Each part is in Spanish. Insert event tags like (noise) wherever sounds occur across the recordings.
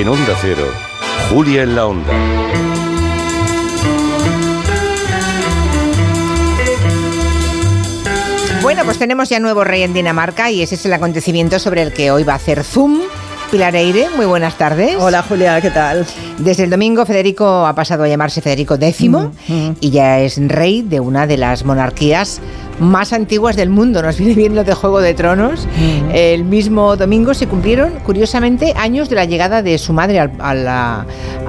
En Onda Cero, Julia en la Onda. Bueno, pues tenemos ya nuevo rey en Dinamarca y ese es el acontecimiento sobre el que hoy va a hacer Zoom. Pilar Eire, muy buenas tardes. Hola Julia, ¿qué tal? Desde el domingo Federico ha pasado a llamarse Federico X Mm, mm. y ya es rey de una de las monarquías más antiguas del mundo. Nos (laughs) viene bien lo de Juego de Tronos. Mm. El mismo domingo se cumplieron, curiosamente, años de la llegada de su madre al- a, la,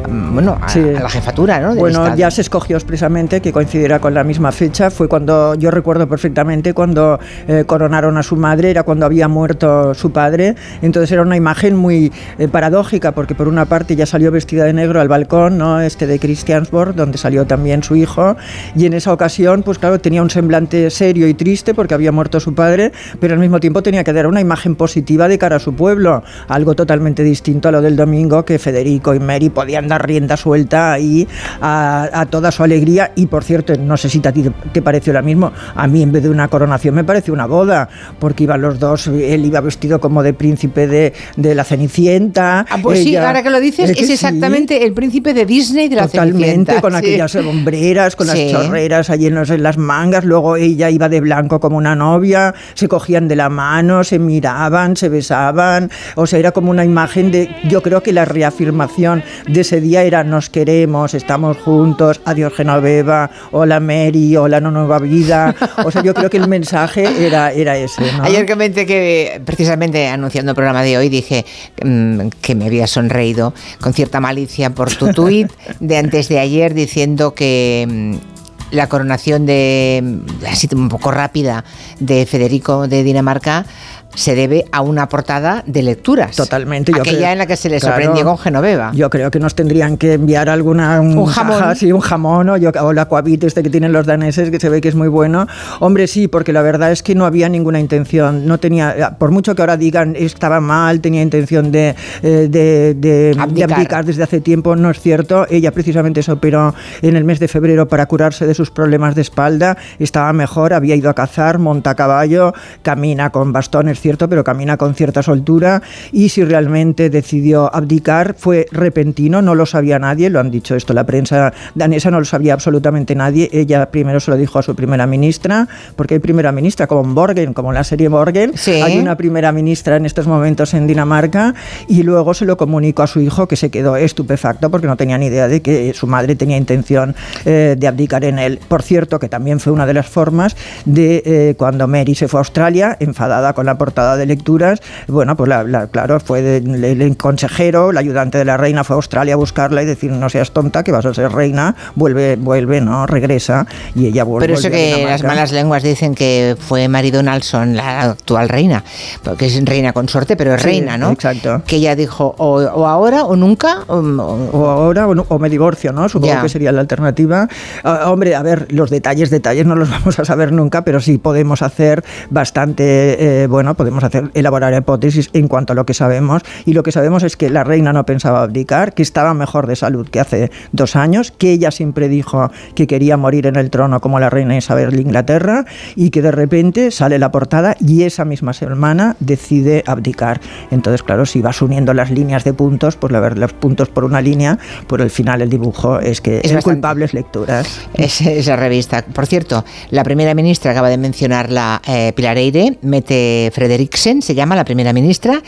bueno, a, Sí. a la jefatura ¿no? del Bueno, Estado. ya se escogió expresamente que coincidiera con la misma fecha. Fue cuando, yo recuerdo perfectamente, cuando eh, coronaron a su madre, era cuando había muerto su padre. Entonces era una imagen muy eh, paradójica, porque por una parte ya salió vestida de negro al balcón, ¿no? Este de Christiansborg, donde salió también su hijo. Y en esa ocasión, pues claro, tenía un semblante serio y triste porque había muerto su padre, pero al mismo tiempo tenía que dar una imagen positiva de cara a su pueblo. Algo totalmente distinto a lo del domingo, que Federico y Mary podían dar rienda suelta ahí a, a toda su alegría. Y por cierto, no sé si a ti te pareció lo mismo, a mí en vez de una coronación me pareció una boda, porque iban los dos, él iba vestido como de príncipe de, de la Cenicienta. Ah, pues sí, ella- ahora que lo dices, ¿Eh que es sí? exactamente el príncipe de Disney de la Totalmente, Cenicienta, con sí. aquellas hombreras, con Sí. las chorreras allí en las mangas, luego ella iba de blanco como una novia, se cogían de la mano, se miraban, se besaban, o sea, era como una imagen de, yo creo que la reafirmación de ese día era nos queremos, estamos juntos, adiós Genoveva, hola Mary, hola no nueva vida, o sea, yo creo que el mensaje era, era ese, ¿no? Ayer comenté que, precisamente anunciando el programa de hoy, dije mm, que me había sonreído con cierta malicia por tu (laughs) tuit de antes de ayer diciendo que mm, la coronación de, así un poco rápida, de Federico de Dinamarca se debe a una portada de lecturas. Totalmente. yo Aquella creo- en la que se le claro. sorprendió con Genoveva. Yo creo que nos tendrían que enviar alguna Un jamón. jaja, sí, un jamón o, yo, o la coavit este que tienen los daneses que se ve que es muy bueno. Hombre, sí, porque la verdad es que no había ninguna intención, no tenía, por mucho que ahora digan estaba mal, tenía intención de, eh, de, de- de Abdicar. abdicar desde hace tiempo, no es cierto. Ella precisamente se operó en el mes de febrero para curarse de sus problemas de espalda, estaba mejor, había ido a cazar, monta a caballo, camina con bastón, es cierto, pero camina con cierta soltura y si realmente decidió abdicar fue repentino, no lo sabía nadie, lo han dicho esto la prensa danesa, no lo sabía absolutamente nadie, ella primero se lo dijo a su primera ministra, porque hay primera ministra como en Borgen, como en la serie Borgen, Sí. hay una primera ministra en estos momentos en Dinamarca y luego se lo comunicó a su hijo que se quedó estupefacto porque no tenía ni idea de que su madre tenía intención eh, de abdicar en él. Por cierto, que también fue una de las formas de eh, cuando Mary se fue a Australia, enfadada con la portada de lecturas, bueno, pues la- la- claro, fue de- el, el consejero, el ayudante de la reina fue a Australia a buscarla y decir, no seas tonta, que vas a ser reina, vuelve, vuelve, ¿no? Regresa y ella vuelve. Pero eso que las malas lenguas dicen que fue Mary Donaldson la actual reina, porque es reina consorte, pero es Sí, reina, ¿no? exacto. Que ella dijo o, o ahora o nunca. o- ahora o, no- o me divorcio, ¿no? Supongo que sería la alternativa. Ah, hombre, a ver, los detalles, detalles no los (laughs) vamos a saber nunca, pero sí podemos hacer bastante, eh, bueno, podemos hacer elaborar hipótesis en cuanto a lo que sabemos. Y lo que sabemos es que la reina no pensaba abdicar, que estaba mejor de salud que hace dos años, que ella siempre dijo que quería morir en el trono como la reina Isabel de Inglaterra y que de repente sale la portada y esa misma semana decide abdicar. Entonces, claro, si vas uniendo las líneas de puntos, pues la verdad, los puntos por una línea, por el final el dibujo es que Es es bastante. culpables lecturas. es- esa revista. Por cierto, la primera ministra acaba de mencionarla eh, Pilar Eire, Mette Frederiksen, se llama la primera ministra,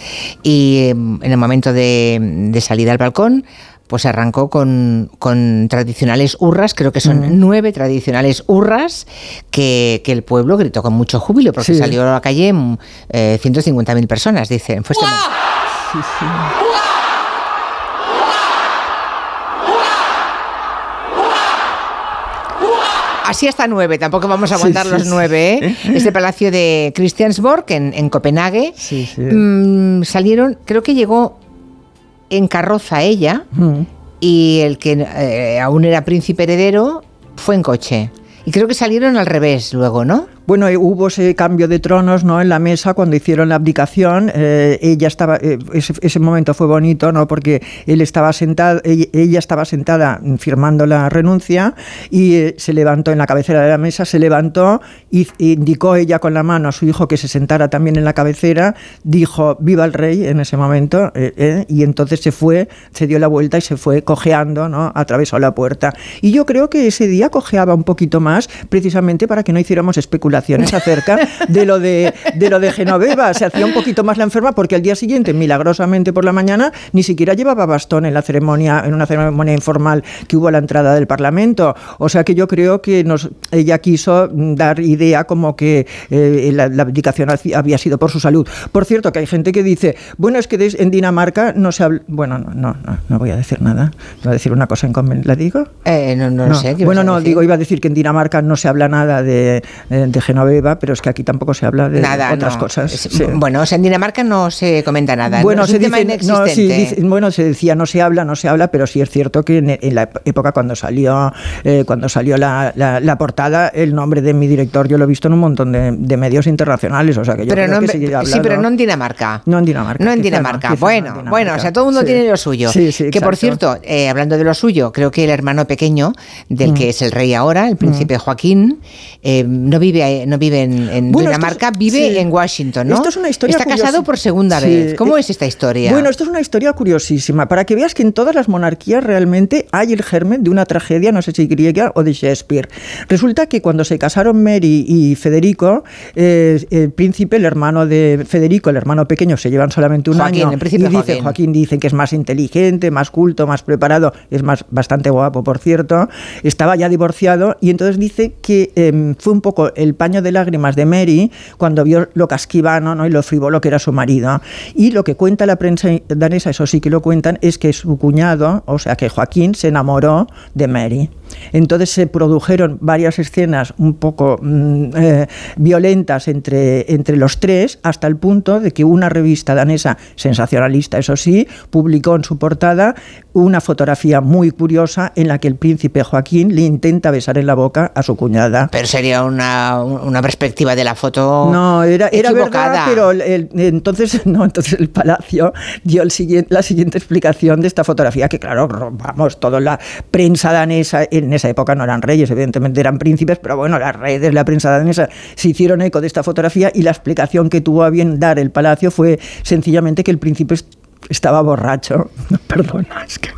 y eh, en el momento de, de salida al balcón, pues arrancó con, con tradicionales hurras, creo que son nueve tradicionales hurras, que, que el pueblo gritó con mucho júbilo, porque Sí. salió a la calle mm, eh, 150.000 personas, dicen. Fue este mo- Sí, sí. Así hasta nueve, tampoco vamos a aguantar Sí, los nueve. ¿eh? (laughs) Este palacio de Christiansborg, en, en Copenhague, Sí, sí. mm, salieron, creo que llegó en carroza ella Mm. y el que eh, aún era príncipe heredero fue en coche. Y creo que salieron al revés luego, ¿no? Bueno, eh, hubo ese cambio de tronos ¿no? en la mesa cuando hicieron la abdicación. Eh, ella estaba, eh, ese, momento fue bonito, ¿no? porque él estaba sentado, ella, estaba sentada firmando la renuncia y se levantó en la cabecera de la mesa, se levantó y indicó ella con la mano a su hijo que se sentara también en la cabecera, dijo viva el rey en ese momento y entonces se fue, se dio la vuelta y se fue cojeando, ¿no? atravesó la puerta. Y yo creo que ese día cojeaba un poquito más precisamente para que no hiciéramos especulaciones acerca de lo de, de lo de Genoveva. Se hacía un poquito más la enferma porque al día siguiente, milagrosamente por la mañana, ni siquiera llevaba bastón en la ceremonia, en una ceremonia informal que hubo a la entrada del Parlamento. O sea que yo creo que nos, ella quiso dar idea como que eh, la, abdicación había sido por su salud. Por cierto, que hay gente que dice, bueno, es que en Dinamarca no se habla. Bueno, no, no, no, voy a decir nada. Voy a decir una cosa en ¿La digo? Eh, no, no, sé. Bueno, no, digo, iba a decir que en Dinamarca no se habla nada de, eh, de Genoveva, pero es que aquí tampoco se habla de otras cosas. Bueno, en Dinamarca no se comenta nada. Bueno, se dice, bueno, se decía no se habla, no se habla, pero sí es cierto que en, la época cuando salió, eh, cuando salió la, la, portada, el nombre de mi director yo lo he visto en un montón de, medios internacionales, o sea que yo pero creo no, que Sí, pero no en Dinamarca. No en Dinamarca. No en Dinamarca. bueno, bueno, o sea, todo el mundo tiene lo suyo. que por cierto, eh, hablando de lo suyo, creo que el hermano pequeño del mm. que es el rey ahora, el príncipe mm. Joaquín, eh, no vive no vive en, en Dinamarca, vive en Washington, ¿no? Esto es una historia Está casado por segunda vez. ¿Cómo es esta historia? Bueno, esto es una historia curiosísima, para que veas que en todas las monarquías realmente hay el germen de una tragedia, no sé si griega o de Shakespeare. Resulta que cuando se casaron Mary y Federico, eh, el príncipe, el hermano de Federico, el hermano pequeño, se llevan solamente un año. El príncipe y dice, Joaquín. dice que es más inteligente, más culto, más preparado, es más bastante guapo, por cierto. Estaba ya divorciado y entonces dice que em, fue un poco el paño de lágrimas de Mary cuando vio lo casquivano ¿no? y lo frívolo que era su marido. Y lo que cuenta la prensa danesa, eso sí que lo cuentan, es que su cuñado, o sea que Joaquín, se enamoró de Mary. Entonces se produjeron varias escenas un poco mm, eh, violentas entre, entre los tres, hasta el punto de que una revista danesa, sensacionalista, eso sí, publicó en su portada una fotografía muy curiosa en la que el príncipe Joaquín le intenta besar en la boca a su cuñada. Pero sería una, una perspectiva de la foto. No, era, era verdad, pero entonces, (laughs) no, entonces el palacio dio el siguiente, la siguiente explicación de esta fotografía, que claro, vamos, toda la prensa danesa en esa época no eran reyes, evidentemente eran príncipes, pero bueno, las redes, la prensa danesa se hicieron eco de esta fotografía y la explicación que tuvo a bien dar el palacio fue sencillamente que el príncipe estaba borracho. (laughs) Perdona, (laughs) es que,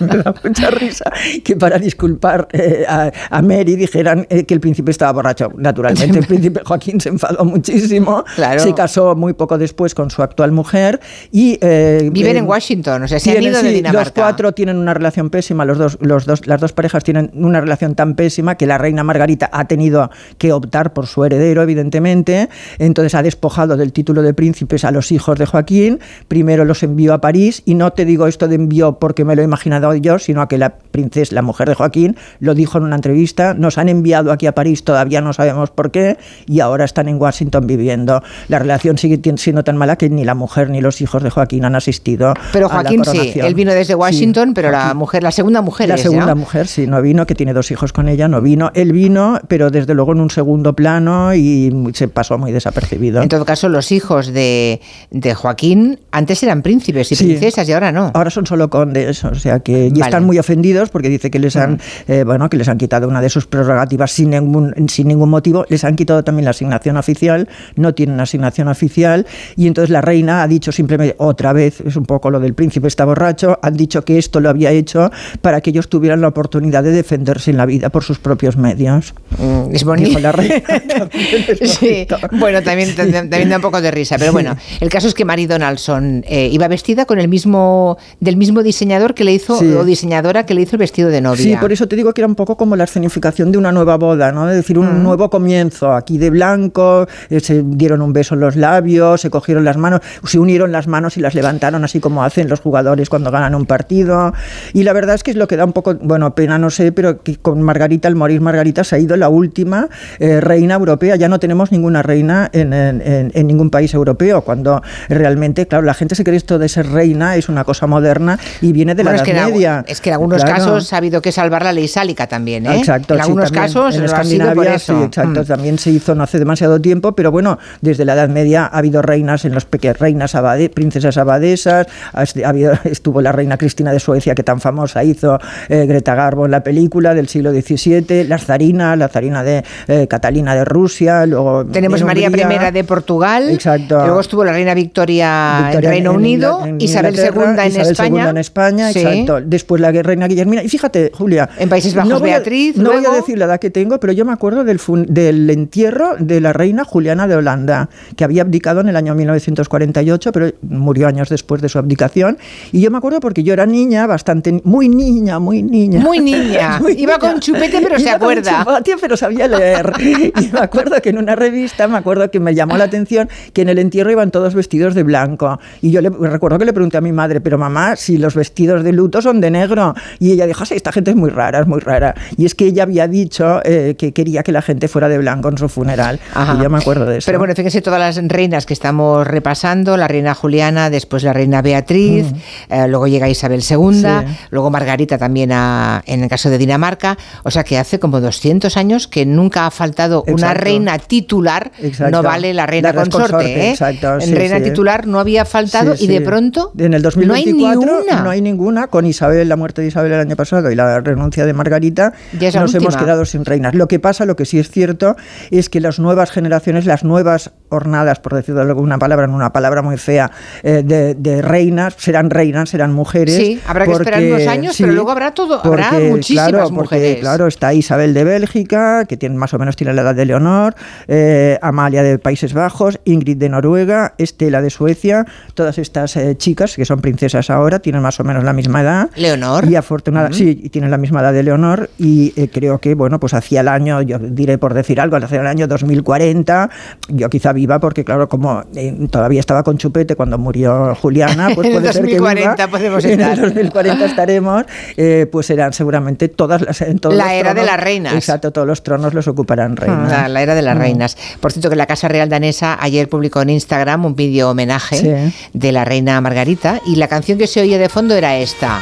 me da mucha risa que para disculpar eh, a, Mary dijeran eh, que el príncipe estaba borracho. Naturalmente, el (laughs) príncipe Joaquín se enfadó muchísimo. Se casó muy poco después con su actual mujer y eh, viven en Washington, o sea, se han ido de Dinamarca. Los cuatro tienen una relación pésima. Los dos, los dos, las dos parejas tienen una relación tan pésima que la reina Margarita ha tenido que optar por su heredero, evidentemente. Entonces ha despojado del título de príncipes a los hijos de Joaquín. Primero los envió a París y no te digo esto de envió porque me lo he imaginado yo, sino que la princesa, la mujer de Joaquín, lo dijo en una entrevista, nos han enviado aquí a París, todavía no sabemos por qué, y ahora están en Washington viviendo. La relación sigue siendo tan mala que ni la mujer ni los hijos de Joaquín han asistido. Pero Joaquín sí, él vino desde Washington, pero la mujer, la segunda mujer. La segunda mujer, sí, no vino, que tiene dos hijos con ella, no vino. Él vino, pero desde luego en un segundo plano y se pasó muy desapercibido. En todo caso, los hijos de, de Joaquín antes eran príncipes y princesas y ahora no. Ahora son solo condes, o sea que y están muy ofendidos porque dice que les han eh, bueno que les han quitado una de sus prerrogativas sin ningún sin ningún motivo, les han quitado también la asignación oficial, no tienen asignación oficial y entonces la reina ha dicho simplemente otra vez, es un poco lo del príncipe está borracho, han dicho que esto lo había hecho para que ellos tuvieran la oportunidad de defenderse en la vida por sus propios medios. Mm, es bonito. la reina. (laughs) (laughs) sí. Bueno, también, también, da un poco de risa, pero bueno, el caso es que Mary Donaldson eh, iba vestida con el mismo del mismo diseñador que le hizo o diseñadora que le hizo el vestido de novia. Sí, por eso te digo que era un poco como la escenificación de una nueva boda, ¿no? Es decir, un nuevo comienzo, aquí de blanco, eh, se dieron un beso en los labios, se cogieron las manos, se unieron las manos y las levantaron así como hacen los jugadores cuando ganan un partido. Y la verdad es que es lo que da un poco, bueno, pena no sé, pero que con Margarita, al morir Margarita, se ha ido la última eh, reina europea. Ya no tenemos ninguna reina en, en ningún país europeo, cuando realmente, claro, la gente se esto de ser reina es una cosa moderna y viene de la Edad es que Media. es que en algunos casos ha habido que salvar la ley sálica también, ¿eh? Exacto. En algunos casos en Escandinavia, sí, exacto. Mm. También se hizo no hace demasiado tiempo, pero bueno, desde la Edad Media ha habido reinas en los pequeños, reinas abade, princesas abadesas, ha habido, (laughs) estuvo la reina Cristina de Suecia que tan famosa hizo eh, Greta Garbo en la película del siglo XVII, la zarina, la zarina de eh, Catalina de Rusia, luego tenemos María I de Portugal, exacto. luego estuvo la reina Victoria, en Reino Unido, Isabel II en Isabel España, II en España, exacto. Después la reina Guillermina y fíjate, Julia, en Países Bajos no Beatriz, no voy a decir la edad que tengo, pero yo me acuerdo del, del entierro de la reina Juliana de Holanda, que había abdicado en el año 1948, pero murió años después de su abdicación. Y yo me acuerdo porque yo era niña, bastante, muy niña, muy niña. Muy (laughs) niña. Iba con chupete, pero se acuerda. Con chupete, pero sabía leer. (laughs) y me acuerdo que en una revista, me acuerdo que me llamó la atención que en el entierro iban todos vestidos de blanco. Y yo le, recuerdo que le pregunté a mi madre, pero mamá, si los vestidos de luto son de negro. Y ella dijo, sí, esta gente es muy rara, es muy rara. Y es que ella había dicho eh, que quería que la gente fuera de blanco en su funeral. Y yo me acuerdo de eso. Pero bueno, fíjense todas las reinas que estamos repasando, la reina Juliana, después la reina Beatriz, mm. eh, luego llega Isabel II, luego Margarita también en el caso de Dinamarca, o sea que hace como 200 años que nunca ha faltado una reina titular, no vale la reina consorte, ¿eh? en reina titular no había faltado y de pronto en el 2024 no hay, ninguna. con Isabel, la muerte de Isabel el año pasado y la renuncia de Margarita, nos hemos quedado sin reinas. Lo que pasa, lo que sí es cierto, es que las nuevas generaciones, las nuevas hornadas, por decirlo de alguna palabra, en una palabra muy fea, eh, de, reinas, serán reinas, serán mujeres. Sí, habrá que esperar unos años, pero luego habrá todo, habrá muchísimas claro, mujeres. claro, está Isabel de Bélgica, que tiene más o menos tiene la edad de Leonor, eh, Amalia de Países Bajos, Ingrid de Noruega, Estela de Suecia, todas estas eh, chicas que son princesas ahora tienen más o menos la misma edad. Leonor. Y afortunadamente, sí, y tienen la misma edad de Leonor y creo que, bueno, pues hacia el año, yo diré por decir algo, hacia el año 2040, yo quizá viva porque, claro, como eh, todavía estaba con chupete cuando murió Juliana, pues (laughs) puede ser que viva, podemos estar. En el 2040 estaremos, eh, pues serán seguramente todas las... En todos la era de las reinas. Exacto, todos los tronos los ocuparán reinas. La, era de las mm. reinas. Por cierto, que la Casa Real Danesa ayer publicó en Instagram un vídeo homenaje de la reina Margarita y la canción que se oye de fondo era esta.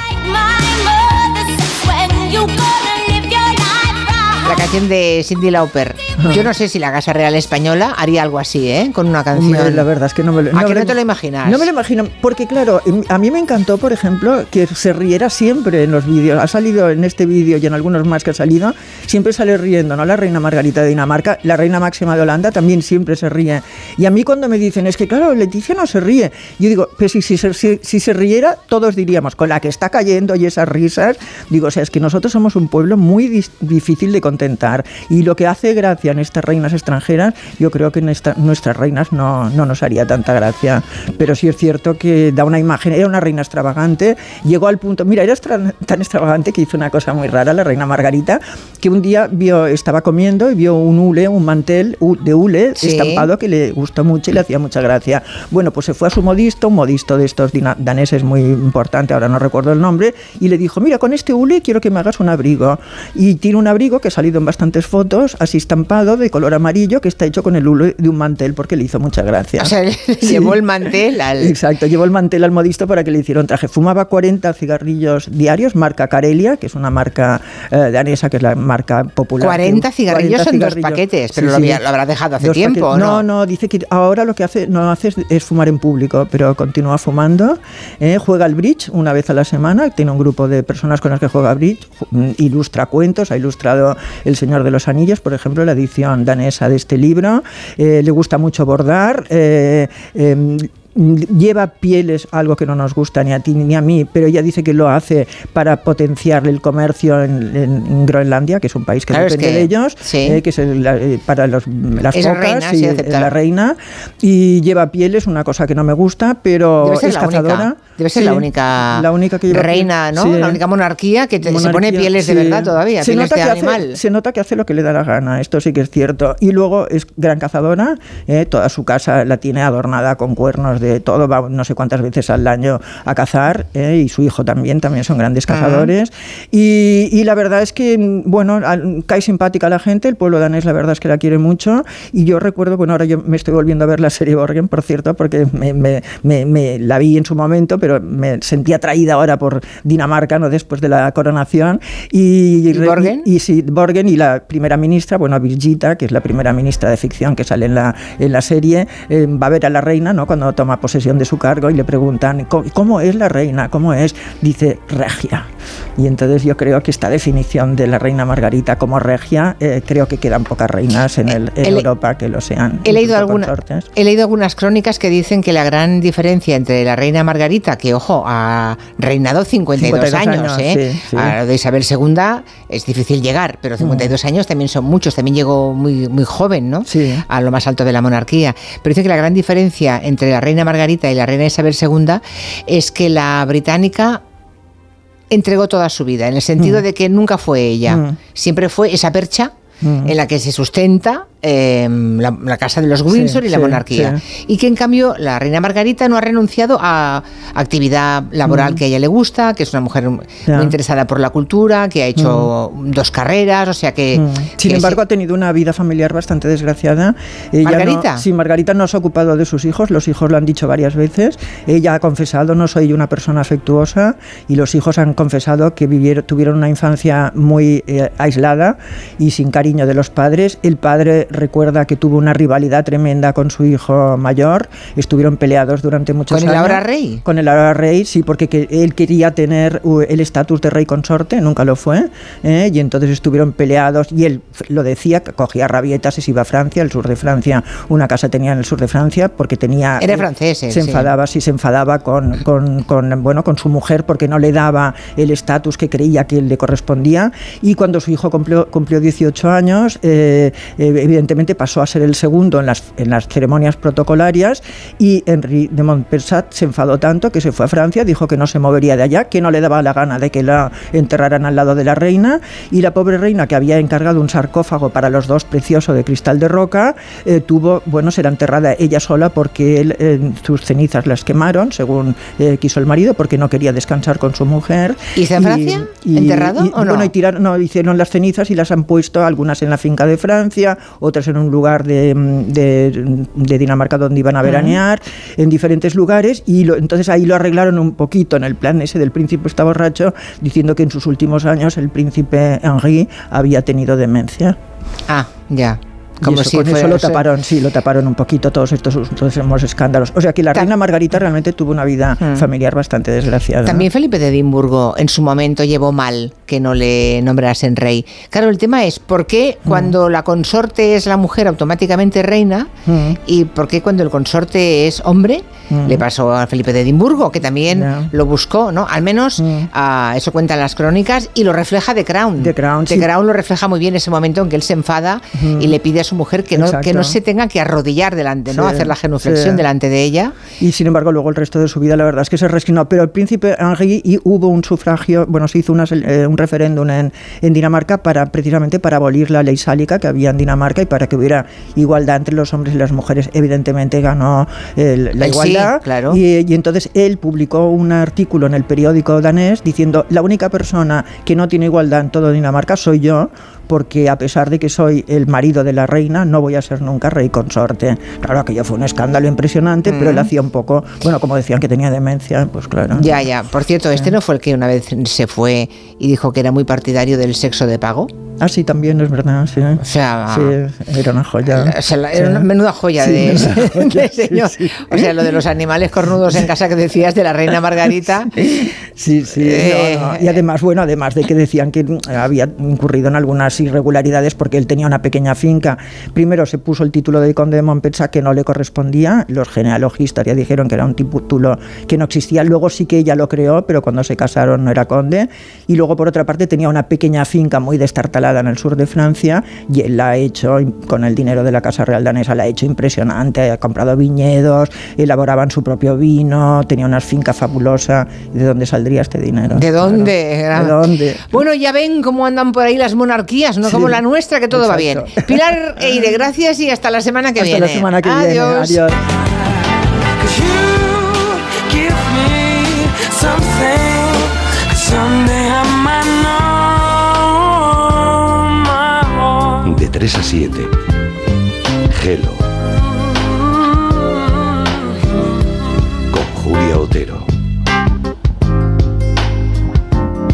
La canción de Cindy Lauper. Yo no sé si la Casa Real Española haría algo así, ¿eh? Con una canción. la verdad es que no me lo... ¿A no, no te lo imaginas? No me lo imagino, porque claro, em, a mí me encantó, por ejemplo, que se riera siempre en los vídeos. Ha salido en este vídeo y en algunos más que ha salido, siempre sale riendo, ¿no? La reina Margarita de Dinamarca, la reina máxima de Holanda también siempre se ríe. Y a mí cuando me dicen, es que claro, Leticia no se ríe, yo digo, pues si, si, si, si se riera, todos diríamos, con la que está cayendo y esas risas, digo, o sea, es que nosotros somos un pueblo muy difícil de contentar y lo que hace gracia en estas reinas extranjeras, yo creo que en nuestras reinas no, no, nos haría tanta gracia. Pero sí es cierto que da una imagen, era una reina extravagante, llegó al punto, mira, era tan extravagante que hizo una cosa muy rara la reina Margarita, que un día vio, estaba comiendo y vio un hule, un mantel de hule estampado que le gustó mucho y le hacía mucha gracia. Bueno, pues se fue a su modisto, un modisto de estos daneses muy importante, ahora no recuerdo el nombre, y le dijo, mira, con este hule quiero que me hagas un abrigo. Y tiene un abrigo que ha salido en bastantes fotos, así estampado, de color amarillo, que está hecho con el hule de un mantel, porque le hizo mucha gracia. O sea, (laughs) llevó el mantel al... (laughs) Exacto, llevó el mantel al modisto para que le hicieran traje. Fumaba 40 cigarrillos diarios, marca Carelia, que es una marca eh, danesa, que es la marca popular. 40 cigarrillos son dos paquetes, pero lo, habrá dejado hace tiempo, ¿no? No, dice que ahora lo que hace no hace es, fumar en público, pero continúa fumando. Eh, juega al bridge una vez a la semana, tiene un grupo de personas con las que juega bridge, ilustra cuentos, ha ilustrado el Señor de los Anillos, por ejemplo, la edición danesa de este libro. Eh, le gusta mucho bordar. Eh, em, lleva pieles, algo que no nos gusta ni a ti ni a mí, pero ella dice que lo hace para potenciar el comercio en, Groenlandia, que es un país que depende de ellos, eh, que es eh, para los, las focas, y, es la reina, y lleva pieles, una cosa que no me gusta, pero es cazadora. Debe ser la única, la única que reina, ¿no? La única monarquía que se pone pieles de verdad todavía, se nota, que animal. Hace, se nota que hace lo que le da la gana, esto sí que es cierto. Y luego es gran cazadora, eh, toda su casa la tiene adornada con cuernos hacemos de todo, va no sé cuántas veces al año a cazar, ¿eh? y su hijo también, también son grandes cazadores. y, y, la verdad es que, bueno, cae simpática la gente, el pueblo danés la verdad es que la quiere mucho, y yo recuerdo, bueno, ahora yo me estoy volviendo a ver la serie Borgen, por cierto, porque me, me, me, la vi en su momento, pero me sentí atraída ahora por Dinamarca, ¿no? Después de la coronación. ¿Y, ¿Y Borgen? Y, sí, Borgen y la primera ministra, bueno, Birgitta, que es la primera ministra de ficción que sale en la, en la serie, eh, va a ver a la reina, ¿no? Cuando toma posesión de su cargo y le preguntan, ¿cómo, es la reina? ¿Cómo es? Dice, regia. Y entonces yo creo que esta definición de la reina Margarita como regia, eh, creo que quedan pocas reinas en, el, Europa que lo sean. He leído, he leído algunas crónicas que dicen que la gran diferencia entre la reina Margarita, que ojo, ha reinado 52, años, ¿eh? a de Isabel II es difícil llegar, pero 52 mm. años también son muchos, también llegó muy, muy joven, ¿no? A lo más alto de la monarquía. Pero dice que la gran diferencia entre la reina Margarita y la reina Isabel II es que la británica entregó toda su vida, en el sentido mm. de que nunca fue ella, mm. siempre fue esa percha en la que se sustenta Em, la, casa de los Windsor y la monarquía. Y que en cambio la reina Margarita no ha renunciado a actividad laboral mm. que a ella le gusta, que es una mujer muy interesada por la cultura, que ha hecho mm. dos carreras, o sea que... Mm. Sin embargo, ha tenido una vida familiar bastante desgraciada. ¿Margarita? sí, Margarita no se ha ocupado de sus hijos, los hijos lo han dicho varias veces. Ella ha confesado, no soy una persona afectuosa, y los hijos han confesado que vivieron, tuvieron una infancia muy eh, aislada y sin cariño de los padres. El padre recuerda que tuvo una rivalidad tremenda con su hijo mayor, estuvieron peleados durante muchos años. ¿Con el ahora rey? Con el ahora rey, sí, porque él quería tener el estatus de rey consorte, nunca lo fue, ¿eh? y entonces estuvieron peleados, y él lo decía, cogía rabietas y se iba a Francia, el sur de Francia, una casa tenía en el sur de Francia, porque tenía... Era francés, Se enfadaba, sí, se enfadaba con, con, con, bueno, con su mujer porque no le daba el estatus que creía que le correspondía, y cuando su hijo cumplió, cumplió 18 años, eh, eh evidentemente pasó a ser el segundo en las, en las ceremonias protocolarias y Henri de Montpensat se enfadó tanto que se fue a Francia, dijo que no se movería de allá, que no le daba la gana de que la enterraran al lado de la reina y la pobre reina que había encargado un sarcófago para los dos precioso de cristal de roca, eh, tuvo, bueno, será enterrada ella sola porque él, sus cenizas las quemaron, según eh, quiso el marido, porque no quería descansar con su mujer. ¿Y se en Francia? ¿Enterrado o no? Bueno, y tiraron, no, hicieron las cenizas y las han puesto algunas en la finca de Francia, otras en un lugar de, de, Dinamarca donde iban a veranear, en diferentes lugares, y lo, entonces ahí lo arreglaron un poquito en el plan ese del príncipe está borracho, diciendo que en sus últimos años el príncipe Henri había tenido demencia. Ah, ya. Como si con eso lo taparon, sí, lo taparon un poquito todos estos últimos escándalos. O sea que la reina Margarita realmente tuvo una vida hmm. familiar bastante desgraciada. También Felipe de Edimburgo en su momento llevó mal que no le nombrasen rey. Claro, el tema es por qué hmm. cuando la consorte es la mujer automáticamente reina hmm. y por qué cuando el consorte es hombre le pasó a Felipe de Edimburgo, que también lo buscó, ¿no? Al menos ah, eso cuentan las crónicas y lo refleja The Crown. The Crown, The Crown lo refleja muy bien ese momento en que él se enfada y le pide a su mujer que no, que no se tenga que arrodillar delante, ¿no? Hacer la genuflexión delante de ella. Y sin embargo, luego el resto de su vida, la verdad es que se resignó. Pero el príncipe Henri y hubo un sufragio, bueno, se hizo eh, un referéndum en, en, Dinamarca para precisamente para abolir la ley sálica que había en Dinamarca y para que hubiera igualdad entre los hombres y las mujeres. Evidentemente ganó la igualdad. claro. y, y entonces él publicó un artículo en el periódico danés diciendo la única persona que no tiene igualdad en todo Dinamarca soy yo porque a pesar de que soy el marido de la reina, no voy a ser nunca rey consorte. Claro, aquello fue un escándalo impresionante, pero él mm. hacía un poco, bueno, como decían que tenía demencia, pues claro. Ya, ya. Por cierto, ¿este no fue el que una vez se fue y dijo que era muy partidario del sexo de pago? Ah, sí, también es verdad, sí. O sea, sí, era una joya. era una menuda joya de, (laughs) señor. O sea, lo de los animales cornudos en casa que decías de la reina (laughs) Margarita. Sí, sí. Eh, y además, bueno, además de que decían que había incurrido en algunas irregularidades porque él tenía una pequeña finca. Primero se puso el título de conde de Montpensa que no le correspondía. Los genealogistas ya dijeron que era un título que no existía. Luego sí que ella lo creó, pero cuando se casaron no era conde. Y luego, por otra parte, tenía una pequeña finca muy destartalada en el sur de Francia y él la ha hecho con el dinero de la Casa Real Danesa, la ha hecho impresionante, ha comprado viñedos, elaboraban su propio vino, tenía unas fincas fabulosas. ¿De dónde saldría este dinero? ¿De dónde? ¿De dónde? Bueno, ya ven cómo andan por ahí las monarquías, no como la nuestra, que todo va bien. Pilar (laughs) Eire, gracias y hasta la semana que viene. Hasta la semana que viene. Adiós. De 3 a 7. Gelo. Con Julia Otero.